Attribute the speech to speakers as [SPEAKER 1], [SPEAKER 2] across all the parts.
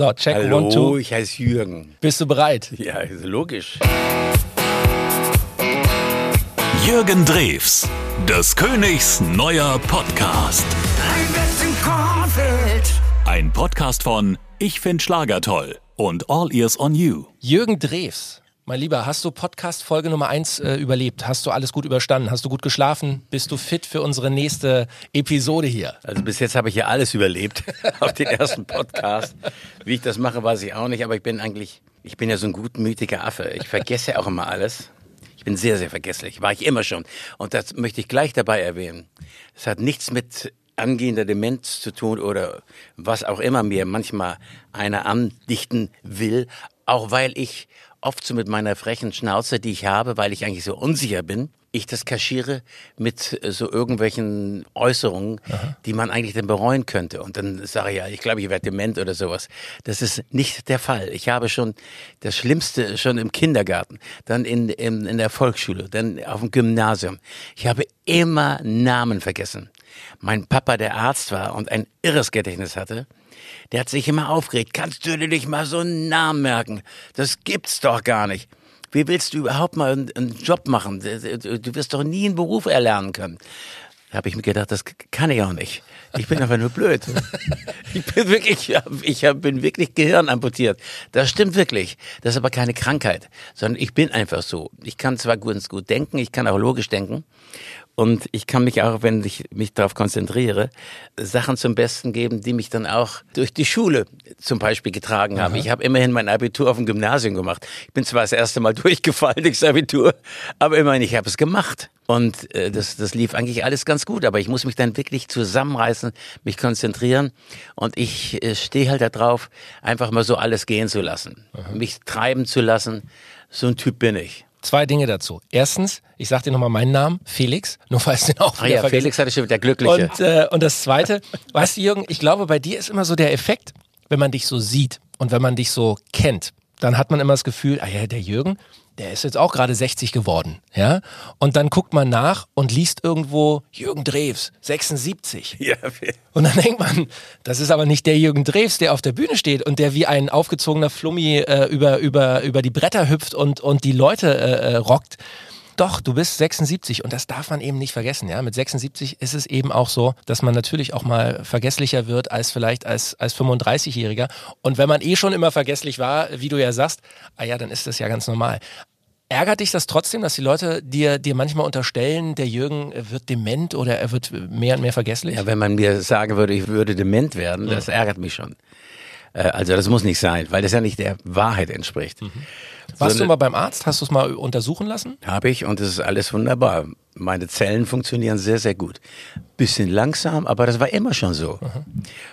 [SPEAKER 1] So, check
[SPEAKER 2] Hallo,
[SPEAKER 1] one, two.
[SPEAKER 2] ich heiße Jürgen.
[SPEAKER 1] Bist du bereit?
[SPEAKER 2] Ja, ist logisch.
[SPEAKER 3] Jürgen Drews, des Königs neuer Podcast. Ein Podcast von Ich find Schlager toll und All Ears on You.
[SPEAKER 1] Jürgen Drews. Mein Lieber, hast du Podcast Folge Nummer 1 äh, überlebt? Hast du alles gut überstanden? Hast du gut geschlafen? Bist du fit für unsere nächste Episode hier?
[SPEAKER 2] Also bis jetzt habe ich ja alles überlebt auf den ersten Podcast. Wie ich das mache, weiß ich auch nicht, aber ich bin eigentlich, ich bin ja so ein gutmütiger Affe. Ich vergesse auch immer alles. Ich bin sehr, sehr vergesslich, war ich immer schon. Und das möchte ich gleich dabei erwähnen. Es hat nichts mit angehender Demenz zu tun oder was auch immer mir manchmal einer andichten will, auch weil ich oft so mit meiner frechen Schnauze, die ich habe, weil ich eigentlich so unsicher bin, ich das kaschiere mit äh, so irgendwelchen Äußerungen, die man eigentlich dann bereuen könnte. Und dann sage ich ja, ich glaube, ich werde dement oder sowas. Das ist nicht der Fall. Ich habe schon das Schlimmste schon im Kindergarten, dann in, in, in der Volksschule, dann auf dem Gymnasium. Ich habe immer Namen vergessen. Mein Papa, der Arzt war und ein irres Gedächtnis hatte, der hat sich immer aufgeregt. Kannst du dir nicht mal so einen Namen merken? Das gibt's doch gar nicht. Wie willst du überhaupt mal einen, einen Job machen? Du wirst doch nie einen Beruf erlernen können. Da habe ich mir gedacht, das kann ich auch nicht. Ich bin einfach nur blöd. Ich bin wirklich, ich bin wirklich Gehirn amputiert. Das stimmt wirklich. Das ist aber keine Krankheit, sondern ich bin einfach so. Ich kann zwar ganz gut denken, ich kann auch logisch denken. Und ich kann mich auch, wenn ich mich darauf konzentriere, Sachen zum Besten geben, die mich dann auch durch die Schule zum Beispiel getragen haben. Ich habe immerhin mein Abitur auf dem Gymnasium gemacht. Ich bin zwar das erste Mal durchgefallen durchs Abitur, aber immerhin, ich habe es gemacht. Und äh, das, das lief eigentlich alles ganz gut, aber ich muss mich dann wirklich zusammenreißen, mich konzentrieren und ich äh, stehe halt da drauf, einfach mal so alles gehen zu lassen, mich treiben zu lassen. So ein Typ bin ich.
[SPEAKER 1] Zwei Dinge dazu. Erstens, ich sag dir nochmal meinen Namen, Felix, nur falls du den auch
[SPEAKER 2] Ah ja,
[SPEAKER 1] vergessen.
[SPEAKER 2] Felix hatte schon wieder Glückliche.
[SPEAKER 1] Und, äh, und das Zweite, weißt du, Jürgen, ich glaube, bei dir ist immer so der Effekt, wenn man dich so sieht und wenn man dich so kennt, dann hat man immer das Gefühl, ah ja, der Jürgen, der ist jetzt auch gerade 60 geworden, ja? Und dann guckt man nach und liest irgendwo Jürgen Drews, 76.
[SPEAKER 2] ja,
[SPEAKER 1] Und dann denkt man, das ist aber nicht der Jürgen Drews, der auf der Bühne steht und der wie ein aufgezogener Flummi äh, über, über, über die Bretter hüpft und, und die Leute äh, äh, rockt. Doch, du bist 76 und das darf man eben nicht vergessen. Ja? Mit 76 ist es eben auch so, dass man natürlich auch mal vergesslicher wird als vielleicht als, als 35-Jähriger. Und wenn man eh schon immer vergesslich war, wie du ja sagst, ah ja, dann ist das ja ganz normal. Ärgert dich das trotzdem, dass die Leute dir, dir manchmal unterstellen, der Jürgen wird dement oder er wird mehr und mehr vergesslich?
[SPEAKER 2] Ja, wenn man mir sagen würde, ich würde dement werden, das ärgert mich schon. Äh, Also das muss nicht sein, weil das ja nicht der Wahrheit entspricht.
[SPEAKER 1] Warst du mal beim Arzt? Hast du es mal untersuchen lassen?
[SPEAKER 2] Habe ich und es ist alles wunderbar. Meine Zellen funktionieren sehr, sehr gut. Bisschen langsam, aber das war immer schon so.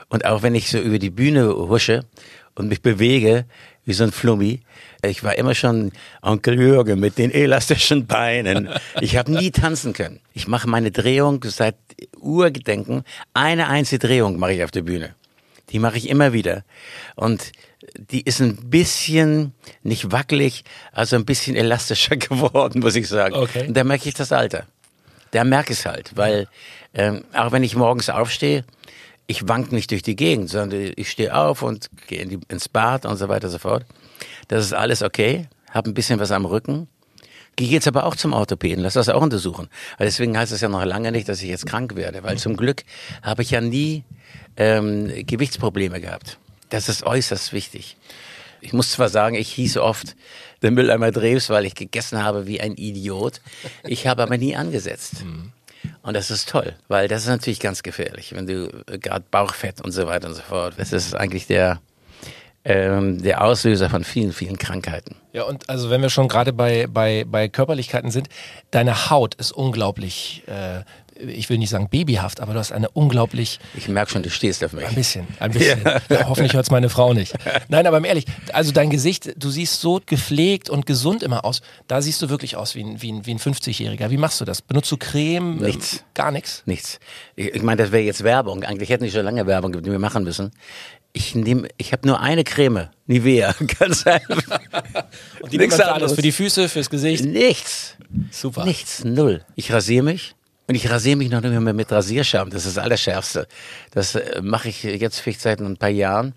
[SPEAKER 2] Und auch wenn ich so über die Bühne husche und mich bewege, wie so ein Flummi, ich war immer schon Onkel Jürgen mit den elastischen Beinen. Ich habe nie tanzen können. Ich mache meine Drehung seit Urgedenken. Eine einzige Drehung mache ich auf der Bühne. Die mache ich immer wieder. Und die ist ein bisschen, nicht wackelig, also ein bisschen elastischer geworden, muss ich sagen.
[SPEAKER 1] Okay.
[SPEAKER 2] Und da merke ich das Alter. Da merke ich es halt, weil ähm, auch wenn ich morgens aufstehe, ich wank nicht durch die Gegend, sondern ich stehe auf und gehe ins Bad und so weiter und so fort. Das ist alles okay, habe ein bisschen was am Rücken. Gehe jetzt aber auch zum Orthopäden, lass das auch untersuchen. Weil deswegen heißt es ja noch lange nicht, dass ich jetzt krank werde, weil zum Glück habe ich ja nie ähm, Gewichtsprobleme gehabt. Das ist äußerst wichtig. Ich muss zwar sagen, ich hieß oft der Mülleimer Drews, weil ich gegessen habe wie ein Idiot. Ich habe aber nie angesetzt. Und das ist toll, weil das ist natürlich ganz gefährlich, wenn du äh, gerade Bauchfett und so weiter und so fort. Das ist eigentlich der, ähm, der Auslöser von vielen, vielen Krankheiten.
[SPEAKER 1] Ja, und also wenn wir schon gerade bei, bei, bei Körperlichkeiten sind, deine Haut ist unglaublich, äh, ich will nicht sagen babyhaft, aber du hast eine unglaublich,
[SPEAKER 2] Ich merke schon, du stehst auf mich.
[SPEAKER 1] ein bisschen, ein bisschen. Ja. hoffentlich hört es meine Frau nicht. Nein, aber ehrlich, also dein Gesicht, du siehst so gepflegt und gesund immer aus. Da siehst du wirklich aus wie ein, wie ein, wie ein 50-Jähriger. Wie machst du das? Benutzt du Creme?
[SPEAKER 2] Nichts.
[SPEAKER 1] Ähm, gar nichts?
[SPEAKER 2] Nichts. Ich, ich meine, das wäre jetzt Werbung. Eigentlich hätten die schon lange Werbung, die wir machen müssen. Ich nehme, ich habe nur eine Creme, Nivea, ganz einfach.
[SPEAKER 1] Und die
[SPEAKER 2] Nichts anderes.
[SPEAKER 1] Für die Füße, fürs Gesicht.
[SPEAKER 2] Nichts.
[SPEAKER 1] Super.
[SPEAKER 2] Nichts, null. Ich rasiere mich und ich rasiere mich noch nicht mehr mit Rasierschaum. Das ist das Allerschärfste. Das äh, mache ich jetzt vielleicht seit ein paar Jahren.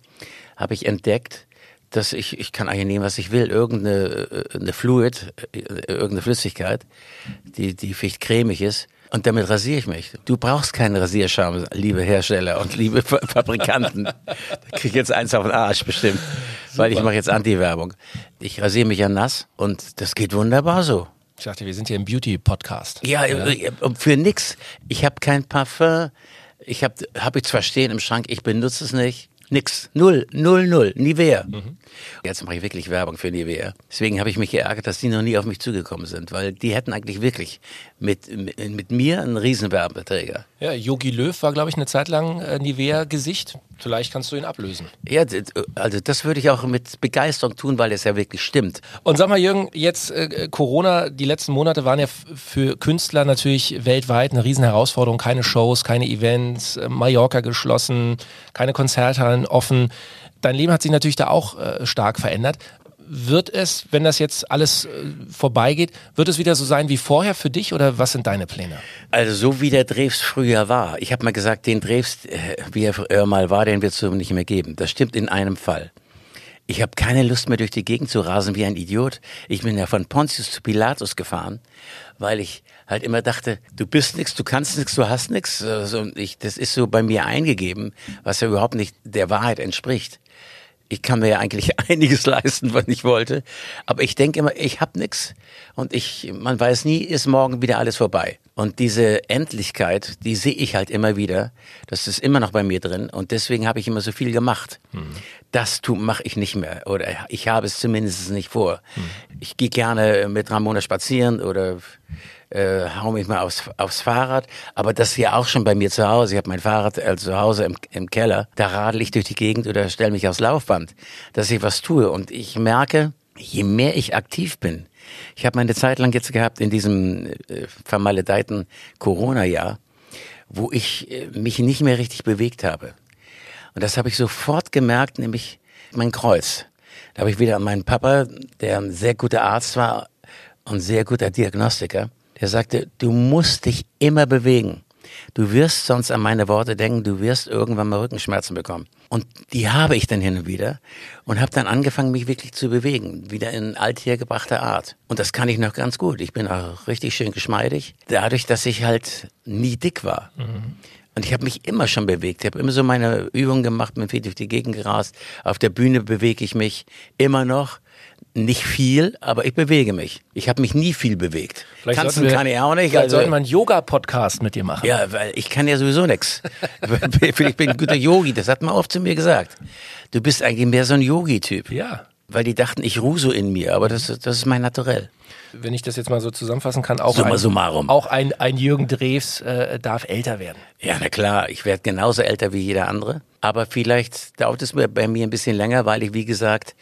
[SPEAKER 2] habe ich entdeckt, dass ich, ich kann eigentlich nehmen, was ich will, irgendeine äh, eine Fluid, äh, irgendeine Flüssigkeit, die, die vielleicht cremig ist. Und damit rasiere ich mich. Du brauchst keinen Rasierschaum, liebe Hersteller und liebe Fabrikanten. da krieg ich jetzt eins auf den Arsch bestimmt, Super. weil ich mache jetzt Anti-Werbung. Ich rasiere mich ja nass und das geht wunderbar so.
[SPEAKER 1] Ich dachte, wir sind hier im Beauty-Podcast.
[SPEAKER 2] Ja, ja, äh, für nix. Ich habe kein Parfum. Ich habe hab ich zwar stehen im Schrank, ich benutze es nicht. Nix. Null. Null, null. Nivea. Mhm. Jetzt mache ich wirklich Werbung für Nivea. Deswegen habe ich mich geärgert, dass die noch nie auf mich zugekommen sind, weil die hätten eigentlich wirklich mit, mit, mit mir einen Riesenwerbeträger.
[SPEAKER 1] Ja, Yogi Löw war, glaube ich, eine Zeit lang äh, Nivea-Gesicht. Vielleicht kannst du ihn ablösen.
[SPEAKER 2] Ja, also das würde ich auch mit Begeisterung tun, weil es ja wirklich stimmt.
[SPEAKER 1] Und sag mal, Jürgen, jetzt äh, Corona, die letzten Monate waren ja für Künstler natürlich weltweit eine Riesenherausforderung. Keine Shows, keine Events, äh, Mallorca geschlossen, keine Konzerthallen offen. Dein Leben hat sich natürlich da auch äh, stark verändert wird es, wenn das jetzt alles äh, vorbeigeht, wird es wieder so sein wie vorher für dich oder was sind deine Pläne?
[SPEAKER 2] Also so wie der Drews früher war. Ich habe mal gesagt, den Drews, äh, wie er früher mal war, den wird es so nicht mehr geben. Das stimmt in einem Fall. Ich habe keine Lust mehr durch die Gegend zu rasen wie ein Idiot. Ich bin ja von Pontius zu Pilatus gefahren, weil ich halt immer dachte, du bist nichts, du kannst nichts, du hast nichts. Also das ist so bei mir eingegeben, was ja überhaupt nicht der Wahrheit entspricht ich kann mir ja eigentlich einiges leisten, was ich wollte. Aber ich denke immer, ich habe nichts und ich, man weiß nie, ist morgen wieder alles vorbei. Und diese Endlichkeit, die sehe ich halt immer wieder. Das ist immer noch bei mir drin und deswegen habe ich immer so viel gemacht. Hm. Das mache ich nicht mehr oder ich habe es zumindest nicht vor. Hm. Ich gehe gerne mit Ramona spazieren oder äh, hau mich mal aufs, aufs Fahrrad. Aber das hier auch schon bei mir zu Hause. Ich habe mein Fahrrad äh, zu Hause im, im Keller. Da radel ich durch die Gegend oder stelle mich aufs Laufband, dass ich was tue. Und ich merke, je mehr ich aktiv bin, ich habe meine Zeit lang jetzt gehabt in diesem äh, vermaledeiten Corona-Jahr, wo ich äh, mich nicht mehr richtig bewegt habe. Und das habe ich sofort gemerkt, nämlich mein Kreuz. Da habe ich wieder an meinen Papa, der ein sehr guter Arzt war und sehr guter Diagnostiker, der sagte, du musst dich immer bewegen. Du wirst sonst an meine Worte denken, du wirst irgendwann mal Rückenschmerzen bekommen. Und die habe ich dann hin und wieder und habe dann angefangen, mich wirklich zu bewegen, wieder in althergebrachter Art. Und das kann ich noch ganz gut. Ich bin auch richtig schön geschmeidig, dadurch, dass ich halt nie dick war. Mhm. Und ich habe mich immer schon bewegt. Ich habe immer so meine Übungen gemacht, bin viel durch die Gegend gerast. Auf der Bühne bewege ich mich immer noch nicht viel, aber ich bewege mich. Ich habe mich nie viel bewegt.
[SPEAKER 1] Vielleicht Tanzen wir, kann ich auch nicht. Also, sollten wir einen Yoga-Podcast mit dir machen.
[SPEAKER 2] Ja, weil ich kann ja sowieso nichts. ich bin ein guter Yogi, das hat man oft zu mir gesagt. Du bist eigentlich mehr so ein Yogi-Typ.
[SPEAKER 1] Ja.
[SPEAKER 2] Weil die dachten, ich ruhe so in mir, aber das, das ist mein Naturell.
[SPEAKER 1] Wenn ich das jetzt mal so zusammenfassen kann, auch,
[SPEAKER 2] Summa
[SPEAKER 1] ein,
[SPEAKER 2] summarum.
[SPEAKER 1] auch ein, ein Jürgen Drews äh, darf älter werden.
[SPEAKER 2] Ja, na klar, ich werde genauso älter wie jeder andere. Aber vielleicht dauert es bei mir ein bisschen länger, weil ich, wie gesagt,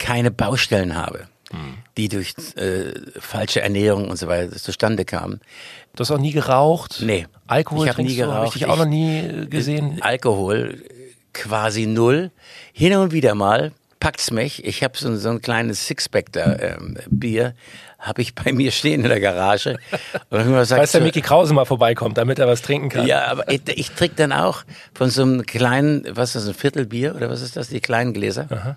[SPEAKER 2] keine Baustellen habe, hm. die durch äh, falsche Ernährung und so weiter zustande kamen.
[SPEAKER 1] Du hast auch nie geraucht?
[SPEAKER 2] Nee.
[SPEAKER 1] Alkohol ich nie geraucht. ich auch noch nie äh, gesehen.
[SPEAKER 2] Alkohol quasi null. Hin und wieder mal packt's mich. Ich habe so, so ein kleines Sixpack da ähm, Bier, habe ich bei mir stehen in der Garage.
[SPEAKER 1] Falls der Mickey Krause mal vorbeikommt, damit er was trinken kann.
[SPEAKER 2] Ja, aber ich, ich trinke dann auch von so einem kleinen, was ist das, ein Viertelbier oder was ist das, die kleinen Gläser? Aha.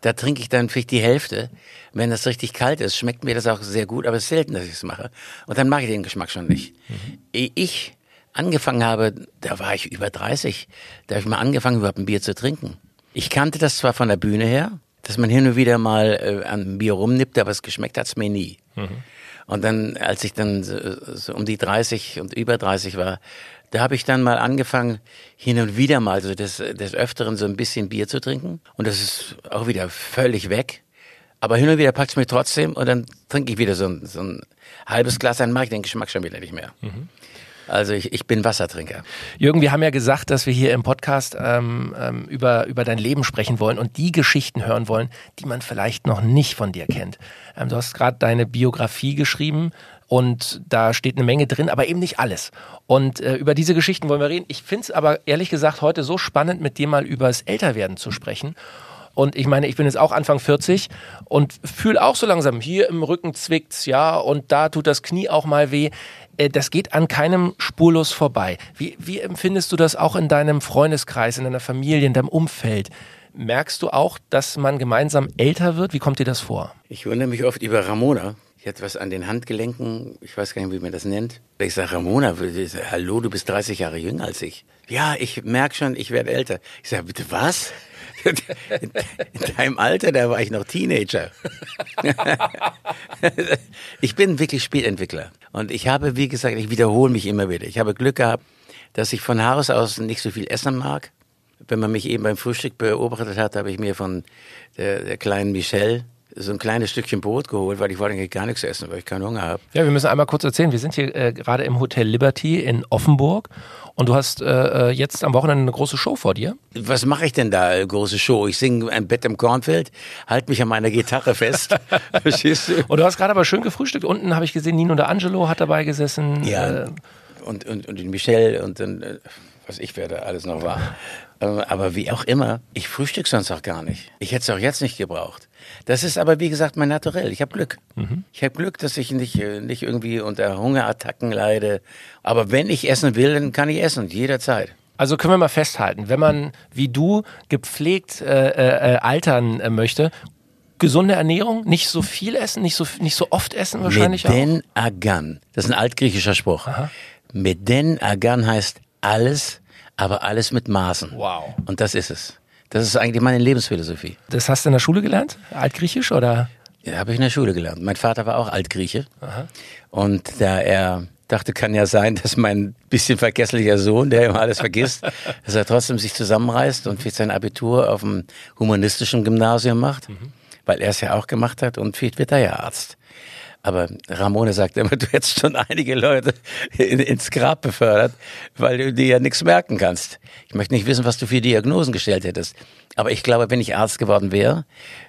[SPEAKER 2] Da trinke ich dann vielleicht die Hälfte. Wenn das richtig kalt ist, schmeckt mir das auch sehr gut, aber es ist selten, dass ich es mache. Und dann mag ich den Geschmack schon nicht. Mhm. Ich angefangen habe, da war ich über 30, da habe ich mal angefangen, überhaupt ein Bier zu trinken. Ich kannte das zwar von der Bühne her, dass man hin und wieder mal äh, an Bier rumnippt, aber es geschmeckt hat's mir nie. Mhm. Und dann, als ich dann so, so um die 30 und über 30 war, da habe ich dann mal angefangen, hin und wieder mal so des, des Öfteren so ein bisschen Bier zu trinken. Und das ist auch wieder völlig weg. Aber hin und wieder packt es mich trotzdem und dann trinke ich wieder so ein, so ein halbes Glas, dann mag ich den Geschmack schon wieder nicht mehr. Mhm. Also ich, ich bin Wassertrinker.
[SPEAKER 1] Jürgen, wir haben ja gesagt, dass wir hier im Podcast ähm, ähm, über, über dein Leben sprechen wollen und die Geschichten hören wollen, die man vielleicht noch nicht von dir kennt. Ähm, du hast gerade deine Biografie geschrieben und da steht eine Menge drin, aber eben nicht alles. Und äh, über diese Geschichten wollen wir reden. Ich finde es aber ehrlich gesagt heute so spannend, mit dir mal über das Älterwerden zu sprechen. Und ich meine, ich bin jetzt auch Anfang 40 und fühle auch so langsam, hier im Rücken zwickt's, ja, und da tut das Knie auch mal weh. Äh, das geht an keinem spurlos vorbei. Wie, wie empfindest du das auch in deinem Freundeskreis, in deiner Familie, in deinem Umfeld? Merkst du auch, dass man gemeinsam älter wird? Wie kommt dir das vor?
[SPEAKER 2] Ich wundere mich oft über Ramona. Die hat was an den Handgelenken, ich weiß gar nicht, wie man das nennt. Ich sage, Ramona, hallo, du bist 30 Jahre jünger als ich. Ja, ich merke schon, ich werde älter. Ich sage, bitte was? In deinem Alter, da war ich noch Teenager. ich bin wirklich Spätentwickler. Und ich habe, wie gesagt, ich wiederhole mich immer wieder. Ich habe Glück gehabt, dass ich von Haus aus nicht so viel essen mag. Wenn man mich eben beim Frühstück beobachtet hat, habe ich mir von der, der kleinen Michelle so ein kleines Stückchen Brot geholt, weil ich wollte eigentlich gar nichts essen, weil ich keinen Hunger habe.
[SPEAKER 1] Ja, wir müssen einmal kurz erzählen. Wir sind hier äh, gerade im Hotel Liberty in Offenburg und du hast äh, äh jetzt am Wochenende eine große Show vor dir.
[SPEAKER 2] Was mache ich denn da, äh, große Show? Ich singe ein Bett im Kornfeld, halte mich an meiner Gitarre fest.
[SPEAKER 1] Verstehst du? Und du hast gerade aber schön gefrühstückt. Unten habe ich gesehen, Nino der Angelo hat dabei gesessen.
[SPEAKER 2] Ja. Äh, und, und, und Michelle und dann, äh, was ich werde, alles noch war. Aber wie auch immer, ich frühstück sonst auch gar nicht. Ich hätte es auch jetzt nicht gebraucht. Das ist aber, wie gesagt, mein Naturell. Ich habe Glück. Mhm. Ich habe Glück, dass ich nicht, äh, nicht irgendwie unter Hungerattacken leide. Aber wenn ich essen will, dann kann ich essen, jederzeit.
[SPEAKER 1] Also können wir mal festhalten, wenn man wie du gepflegt äh, äh, äh altern äh, möchte, gesunde Ernährung, nicht so viel essen, nicht so, nicht so oft essen wahrscheinlich
[SPEAKER 2] Meden auch. Agan, das ist ein altgriechischer Spruch. Aha. Meden Agan heißt alles, aber alles mit Maßen.
[SPEAKER 1] Wow.
[SPEAKER 2] Und das ist es. Das ist eigentlich meine Lebensphilosophie.
[SPEAKER 1] Das hast du in der Schule gelernt? Altgriechisch oder?
[SPEAKER 2] Ja, habe ich in der Schule gelernt. Mein Vater war auch Altgrieche. Aha. Und da er dachte, kann ja sein, dass mein bisschen vergesslicher Sohn, der immer alles vergisst, dass er trotzdem sich zusammenreißt und vielleicht sein Abitur auf dem humanistischen Gymnasium macht, mhm. weil er es ja auch gemacht hat und vielleicht wird er ja Arzt. Aber Ramone sagt immer, du hättest schon einige Leute in, ins Grab befördert, weil du dir ja nichts merken kannst. Ich möchte nicht wissen, was du für Diagnosen gestellt hättest. Aber ich glaube, wenn ich Arzt geworden wäre,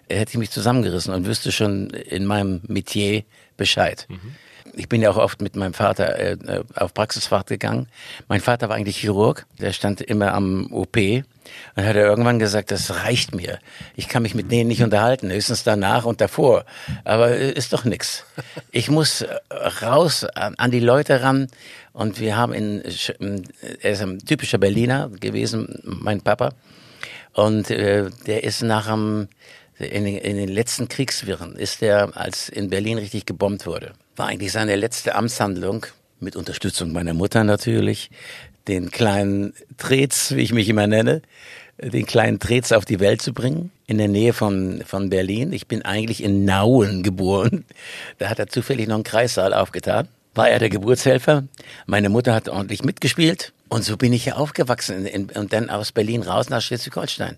[SPEAKER 2] hätte ich mich zusammengerissen und wüsste schon in meinem Metier Bescheid. Mhm ich bin ja auch oft mit meinem Vater äh, auf Praxisfahrt gegangen. Mein Vater war eigentlich Chirurg, der stand immer am OP und hat er irgendwann gesagt, das reicht mir. Ich kann mich mit denen nicht unterhalten, höchstens danach und davor. Aber äh, ist doch nix. Ich muss äh, raus an die Leute ran und wir haben in, er ist ein typischer Berliner gewesen, mein Papa. Und äh, der ist nach dem, in in den letzten Kriegswirren, ist der, als in Berlin richtig gebombt wurde war eigentlich seine letzte Amtshandlung, mit Unterstützung meiner Mutter natürlich, den kleinen Trets, wie ich mich immer nenne, den kleinen Trets auf die Welt zu bringen, in der Nähe von, von Berlin. Ich bin eigentlich in Nauen geboren. Da hat er zufällig noch einen Kreissaal aufgetan. War er der Geburtshelfer. Meine Mutter hat ordentlich mitgespielt. Und so bin ich ja aufgewachsen in, und dann aus Berlin raus nach Schleswig-Holstein.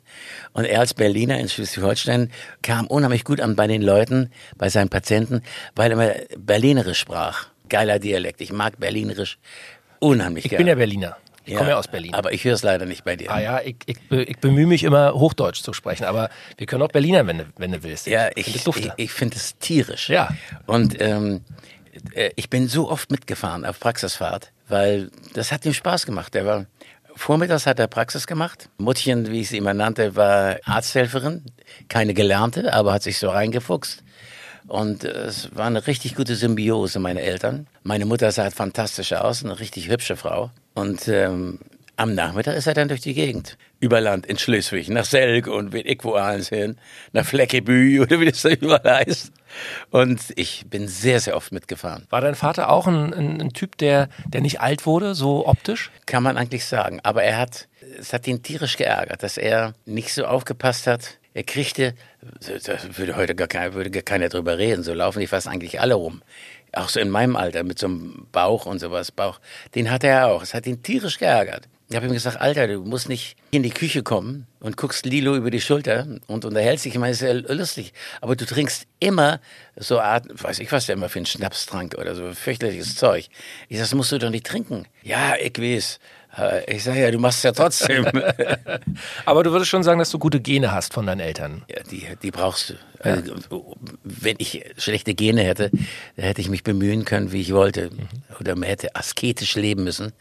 [SPEAKER 2] Und er als Berliner in Schleswig-Holstein kam unheimlich gut an bei den Leuten, bei seinen Patienten, weil er Berlinerisch sprach. Geiler Dialekt. Ich mag Berlinerisch unheimlich
[SPEAKER 1] ich
[SPEAKER 2] gerne.
[SPEAKER 1] Ich bin ja Berliner. Ich komme ja aus Berlin.
[SPEAKER 2] Aber ich höre es leider nicht bei dir.
[SPEAKER 1] Ah ja, ich, ich, ich, bemühe mich immer, Hochdeutsch zu sprechen. Aber wir können auch Berliner, wenn du, wenn du willst.
[SPEAKER 2] Ja, ich, ich, ich, ich finde es tierisch.
[SPEAKER 1] Ja.
[SPEAKER 2] Und ähm, äh, ich bin so oft mitgefahren auf Praxisfahrt weil das hat ihm Spaß gemacht. Er war Vormittags hat er Praxis gemacht. Muttchen, wie ich sie immer nannte, war Arzthelferin, keine gelernte, aber hat sich so reingefuchst. Und es war eine richtig gute Symbiose, meine Eltern. Meine Mutter sah fantastisch aus, eine richtig hübsche Frau. Und ähm, am Nachmittag ist er dann durch die Gegend. Über Land in Schleswig, nach Selk und wie ich wo alles hin, nach Fleckebü oder wie das da überall heißt. Und ich bin sehr, sehr oft mitgefahren.
[SPEAKER 1] War dein Vater auch ein, ein, ein, Typ, der, der nicht alt wurde, so optisch?
[SPEAKER 2] Kann man eigentlich sagen. Aber er hat, es hat ihn tierisch geärgert, dass er nicht so aufgepasst hat. Er kriegte, da würde heute gar, kein, würde gar keiner drüber reden, so laufen die fast eigentlich alle rum auch so in meinem Alter mit so einem Bauch und sowas, Bauch, den hatte er auch. Es hat ihn tierisch geärgert. Ich habe ihm gesagt, Alter, du musst nicht in die Küche kommen und guckst Lilo über die Schulter und unterhältst dich. Ich meine, ist ja lustig. Aber du trinkst immer so Art, weiß ich was der immer für einen Schnaps trank oder so fürchterliches Zeug. Ich sag, das musst du doch nicht trinken. Ja, ich weiß. Äh, ich sage ja, du machst es ja trotzdem.
[SPEAKER 1] Aber du würdest schon sagen, dass du gute Gene hast von deinen Eltern.
[SPEAKER 2] Ja, die, die brauchst du. Also, wenn ich schlechte Gene hätte, dann hätte ich mich bemühen können, wie ich wollte. Mhm. Oder man hätte asketisch leben müssen.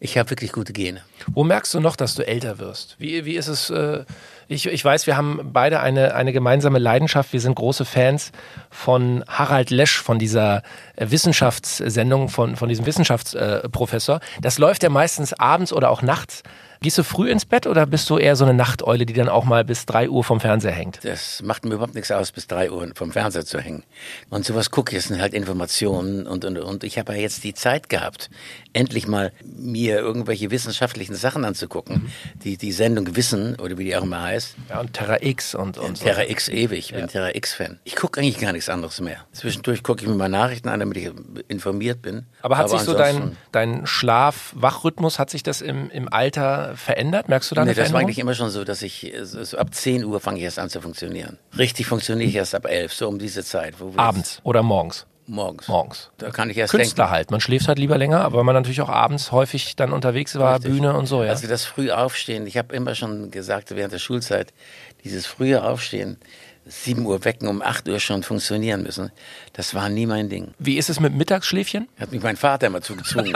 [SPEAKER 2] Ich habe wirklich gute Gene.
[SPEAKER 1] Wo merkst du noch, dass du älter wirst? Wie, wie ist es? Äh, ich, ich weiß, wir haben beide eine, eine gemeinsame Leidenschaft. Wir sind große Fans von Harald Lesch, von dieser äh, Wissenschaftssendung, von, von diesem Wissenschaftsprofessor. Das läuft ja meistens abends oder auch nachts Gehst du früh ins Bett oder bist du eher so eine Nachteule, die dann auch mal bis 3 Uhr vom Fernseher hängt?
[SPEAKER 2] Das macht mir überhaupt nichts aus, bis 3 Uhr vom Fernseher zu hängen. Und sowas gucke ich, das sind halt Informationen und, und, und ich habe ja jetzt die Zeit gehabt, endlich mal mir irgendwelche wissenschaftlichen Sachen anzugucken. Mhm. Die, die Sendung Wissen, oder wie die auch immer heißt.
[SPEAKER 1] Ja, und Terra X und, und
[SPEAKER 2] so. Terra X ewig, ich bin ja. Terra X-Fan. Ich gucke eigentlich gar nichts anderes mehr. Zwischendurch gucke ich mir mal Nachrichten an, damit ich informiert bin.
[SPEAKER 1] Aber hat Aber sich so dein, dein Schlaf-Wachrhythmus, hat sich das im, im Alter verändert? Merkst du da eine nee,
[SPEAKER 2] das war eigentlich immer schon so, dass ich so ab 10 Uhr fange ich erst an zu funktionieren. Richtig funktioniere ich erst ab 11, so um diese Zeit.
[SPEAKER 1] Abends oder morgens?
[SPEAKER 2] Morgens.
[SPEAKER 1] Morgens.
[SPEAKER 2] Da kann ich erst
[SPEAKER 1] Künstler
[SPEAKER 2] denken.
[SPEAKER 1] halt. Man schläft halt lieber länger, aber man natürlich auch abends häufig dann unterwegs war, Richtig. Bühne und so. Ja.
[SPEAKER 2] Also das frühe Aufstehen. Ich habe immer schon gesagt während der Schulzeit, dieses frühe Aufstehen, 7 Uhr wecken, um 8 Uhr schon funktionieren müssen. Das war nie mein Ding.
[SPEAKER 1] Wie ist es mit Mittagsschläfchen?
[SPEAKER 2] Hat mich mein Vater immer zugezwungen.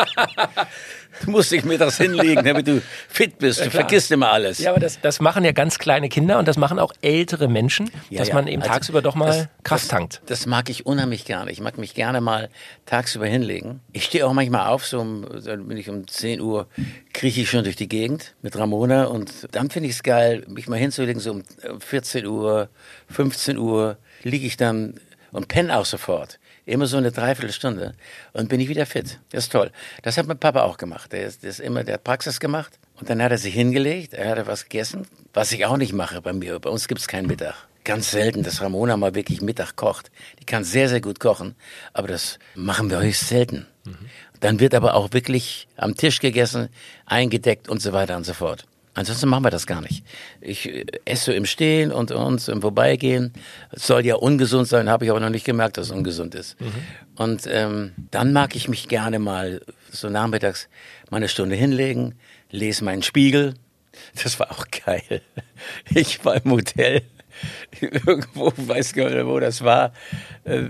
[SPEAKER 2] du musst dich mittags hinlegen, damit du fit bist. Ja, du vergisst immer alles.
[SPEAKER 1] Ja, aber das, das machen ja ganz kleine Kinder und das machen auch ältere Menschen, ja, dass ja. man eben also tagsüber doch mal das, Kraft tankt.
[SPEAKER 2] Das, mag ich unheimlich gerne. Ich mag mich gerne mal tagsüber hinlegen. Ich stehe auch manchmal auf, so um, bin ich um 10 Uhr, krieche ich schon durch die Gegend mit Ramona und dann finde ich es geil, mich mal hinzulegen, so um 14 Uhr, 15 Uhr liege ich dann und penne auch sofort. Immer so eine Dreiviertelstunde und bin ich wieder fit. Das ist toll. Das hat mein Papa auch gemacht. Der, ist, der, ist immer, der hat Praxis gemacht und dann hat er sich hingelegt, er hat was gegessen, was ich auch nicht mache bei mir. Bei uns gibt es keinen Mittag. Ganz selten, dass Ramona mal wirklich Mittag kocht. Die kann sehr, sehr gut kochen, aber das machen wir höchst selten. Mhm. Dann wird aber auch wirklich am Tisch gegessen, eingedeckt und so weiter und so fort. Ansonsten machen wir das gar nicht. Ich äh, esse im Stehen und uns im Vorbeigehen. Es soll ja ungesund sein, habe ich aber noch nicht gemerkt, dass es ungesund ist. Mhm. Und ähm, dann mag ich mich gerne mal so nachmittags mal eine Stunde hinlegen, lese meinen Spiegel. Das war auch geil. Ich war im Hotel irgendwo, weiß gar nicht, wo das war, äh,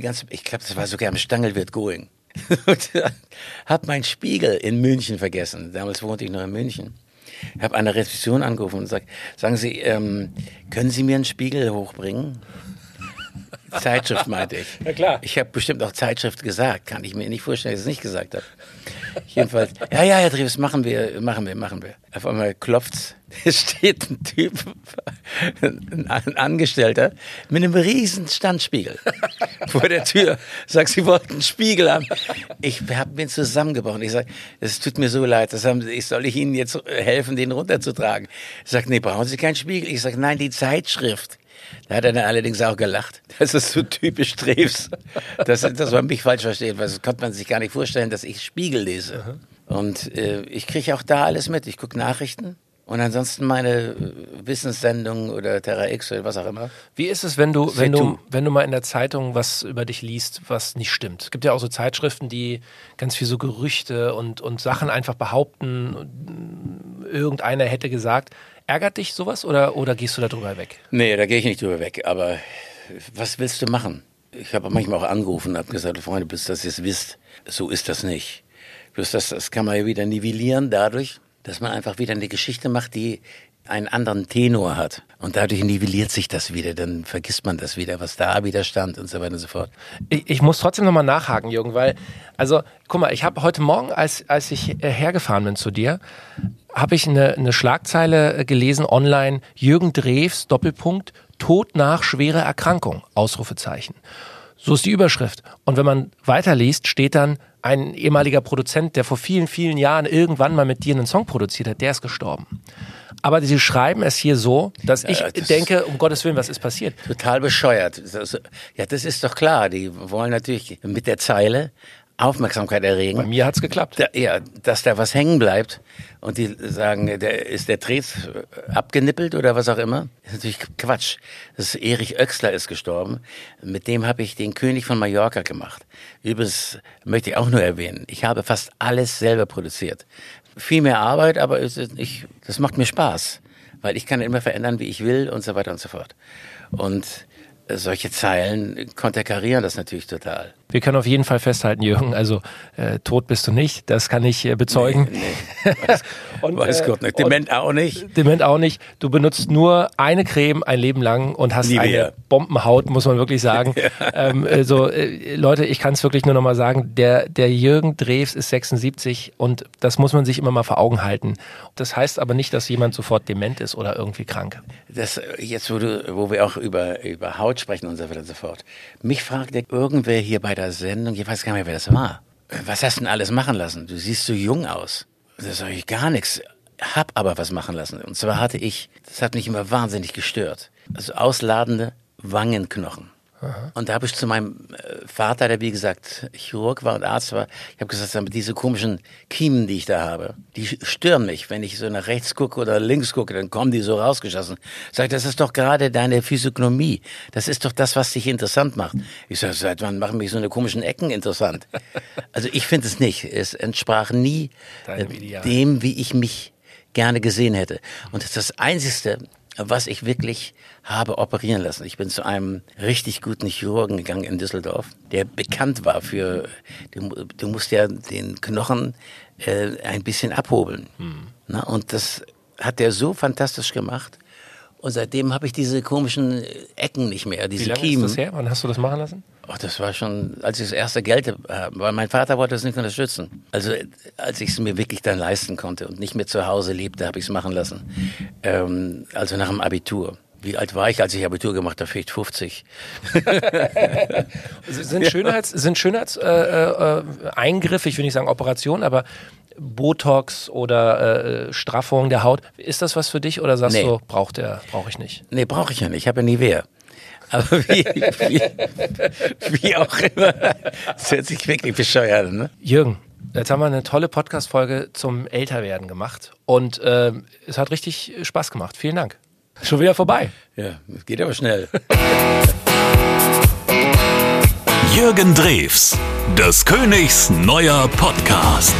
[SPEAKER 2] ganze, ich glaube, das war sogar am Stangelwirt Going. hab meinen Spiegel in München vergessen. Damals wohnte ich noch in München. Ich habe eine Rezeption angerufen und sagt, sagen Sie, ähm, können Sie mir einen Spiegel hochbringen? Zeitschrift meinte ich.
[SPEAKER 1] Ja klar.
[SPEAKER 2] Ich habe bestimmt auch Zeitschrift gesagt, kann ich mir nicht vorstellen, dass ich es nicht gesagt habe. Jedenfalls, ja, ja, Herr Dreves, machen wir, machen wir, machen wir. Auf einmal klopft's. Es steht ein Typ, ein Angestellter, mit einem riesen Standspiegel vor der Tür. Sagt, Sie wollten einen Spiegel haben. Ich habe mir zusammengebrochen. Ich sage, es tut mir so leid, das haben, ich soll ich Ihnen jetzt helfen, den runterzutragen? Sage, nee, brauchen Sie keinen Spiegel? Ich sage, nein, die Zeitschrift. Da hat er dann allerdings auch gelacht. Das ist so typisch Treves. Das, das war mich falsch verstehen, weil das konnte man sich gar nicht vorstellen, dass ich Spiegel lese. Und äh, ich kriege auch da alles mit. Ich gucke Nachrichten. Und ansonsten meine äh, Wissenssendung oder Terra X oder was auch immer.
[SPEAKER 1] Wie ist es, wenn du, wenn du, wenn du mal in der Zeitung was über dich liest, was nicht stimmt? Es gibt ja auch so Zeitschriften, die ganz viel so Gerüchte und, und Sachen einfach behaupten, irgendeiner hätte gesagt. Ärgert dich sowas oder, oder gehst du da drüber weg?
[SPEAKER 2] Nee, da gehe ich nicht drüber weg. Aber was willst du machen? Ich habe manchmal auch angerufen und habe gesagt, Freunde, bis das jetzt wisst, so ist das nicht. Bloß das, das kann man ja wieder nivellieren dadurch, dass man einfach wieder eine Geschichte macht, die einen anderen Tenor hat. Und dadurch nivelliert sich das wieder, dann vergisst man das wieder, was da wieder stand und so weiter und so fort.
[SPEAKER 1] Ich, ich muss trotzdem nochmal nachhaken, Jürgen, weil, also, guck mal, ich habe heute Morgen, als, als ich äh, hergefahren bin zu dir, habe ich eine, eine Schlagzeile äh, gelesen online, Jürgen Drews, Doppelpunkt, Tod nach schwerer Erkrankung, Ausrufezeichen. So ist die Überschrift. Und wenn man weiterliest, steht dann, ein ehemaliger Produzent, der vor vielen, vielen Jahren irgendwann mal mit dir einen Song produziert hat, der ist gestorben. Aber sie schreiben es hier so, dass ich ja, das denke, um Gottes Willen, was ist passiert?
[SPEAKER 2] Total bescheuert. Ja, das ist doch klar. Die wollen natürlich mit der Zeile Aufmerksamkeit erregen.
[SPEAKER 1] Bei mir hat's geklappt.
[SPEAKER 2] Da, ja, dass da was hängen bleibt und die sagen, der, ist der Dreh abgenippelt oder was auch immer. Das ist natürlich Quatsch. Das ist Erich Oechsler ist gestorben. Mit dem habe ich den König von Mallorca gemacht. Übrigens möchte ich auch nur erwähnen, ich habe fast alles selber produziert. Viel mehr Arbeit, aber es ist nicht, das macht mir Spaß, weil ich kann immer verändern, wie ich will und so weiter und so fort. Und solche Zeilen konterkarieren das natürlich total.
[SPEAKER 1] Wir können auf jeden Fall festhalten, Jürgen, also äh, tot bist du nicht, das kann ich äh, bezeugen.
[SPEAKER 2] Nee, nee. Weiß,
[SPEAKER 1] Und,
[SPEAKER 2] weiß
[SPEAKER 1] äh,
[SPEAKER 2] Gott nicht. Dement auch nicht.
[SPEAKER 1] Dement auch nicht. Du benutzt nur eine Creme ein Leben lang und hast
[SPEAKER 2] Nie
[SPEAKER 1] eine
[SPEAKER 2] wieder.
[SPEAKER 1] Bombenhaut, muss man wirklich sagen. ähm, also, äh, Leute, ich kann es wirklich nur nochmal sagen, der, der Jürgen Drews ist 76 und das muss man sich immer mal vor Augen halten. Das heißt aber nicht, dass jemand sofort dement ist oder irgendwie krank.
[SPEAKER 2] Das, jetzt, wo, du, wo wir auch über, über Haut sprechen und so weiter und so fort. Mich fragte irgendwer hier bei der Sendung, ich weiß gar nicht mehr, wer das war. Was hast du denn alles machen lassen? Du siehst so jung aus. Das sage ich gar nichts. Hab aber was machen lassen. Und zwar hatte ich, das hat mich immer wahnsinnig gestört. Also ausladende Wangenknochen. Und da habe ich zu meinem äh, Vater, der wie gesagt Chirurg war und Arzt war, ich habe gesagt, diese komischen Kiemen, die ich da habe, die stören mich. Wenn ich so nach rechts gucke oder links gucke, dann kommen die so rausgeschossen. Sag, ich, das ist doch gerade deine Physiognomie. Das ist doch das, was dich interessant macht. Ich sage, seit wann machen mich so eine komischen Ecken interessant? Also ich finde es nicht. Es entsprach nie äh, dem, wie ich mich gerne gesehen hätte. Und das ist das Einzige, was ich wirklich habe operieren lassen. Ich bin zu einem richtig guten Chirurgen gegangen in Düsseldorf, der bekannt war für, du, du musst ja den Knochen äh, ein bisschen abhobeln. Na, und das hat der so fantastisch gemacht. Und seitdem habe ich diese komischen Ecken nicht mehr,
[SPEAKER 1] Wie
[SPEAKER 2] diese
[SPEAKER 1] lange
[SPEAKER 2] Kiemen.
[SPEAKER 1] ist das her? Wann hast du das machen lassen?
[SPEAKER 2] Oh, das war schon, als ich das erste Geld habe, weil mein Vater wollte es nicht unterstützen. Also als ich es mir wirklich dann leisten konnte und nicht mehr zu Hause lebte, habe ich es machen lassen. Ähm, also nach dem Abitur. Wie alt war ich, als ich Abitur gemacht habe? Vielleicht 50.
[SPEAKER 1] Sind Schönheits, sind Schönheits äh, äh, Eingriffe, ich will nicht sagen Operation, aber Botox oder äh, Straffung der Haut, ist das was für dich oder sagst
[SPEAKER 2] Nee.
[SPEAKER 1] du, braucht der, brauche ich nicht?
[SPEAKER 2] Nee, brauche ich ja nicht. Ich habe ja nie wer. Aber wie, wie, wie auch immer. Das hört sich wirklich bescheuert an, ne?
[SPEAKER 1] Jürgen, jetzt haben wir eine tolle Podcast-Folge zum Älterwerden gemacht und äh, es hat richtig Spaß gemacht. Vielen Dank. Schon wieder vorbei.
[SPEAKER 2] Ja, es geht aber schnell.
[SPEAKER 3] Jürgen Drews, des Königs neuer Podcast.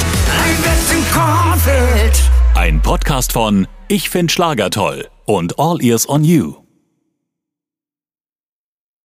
[SPEAKER 3] Ein Podcast von Ich find Schlager toll und All Ears on You.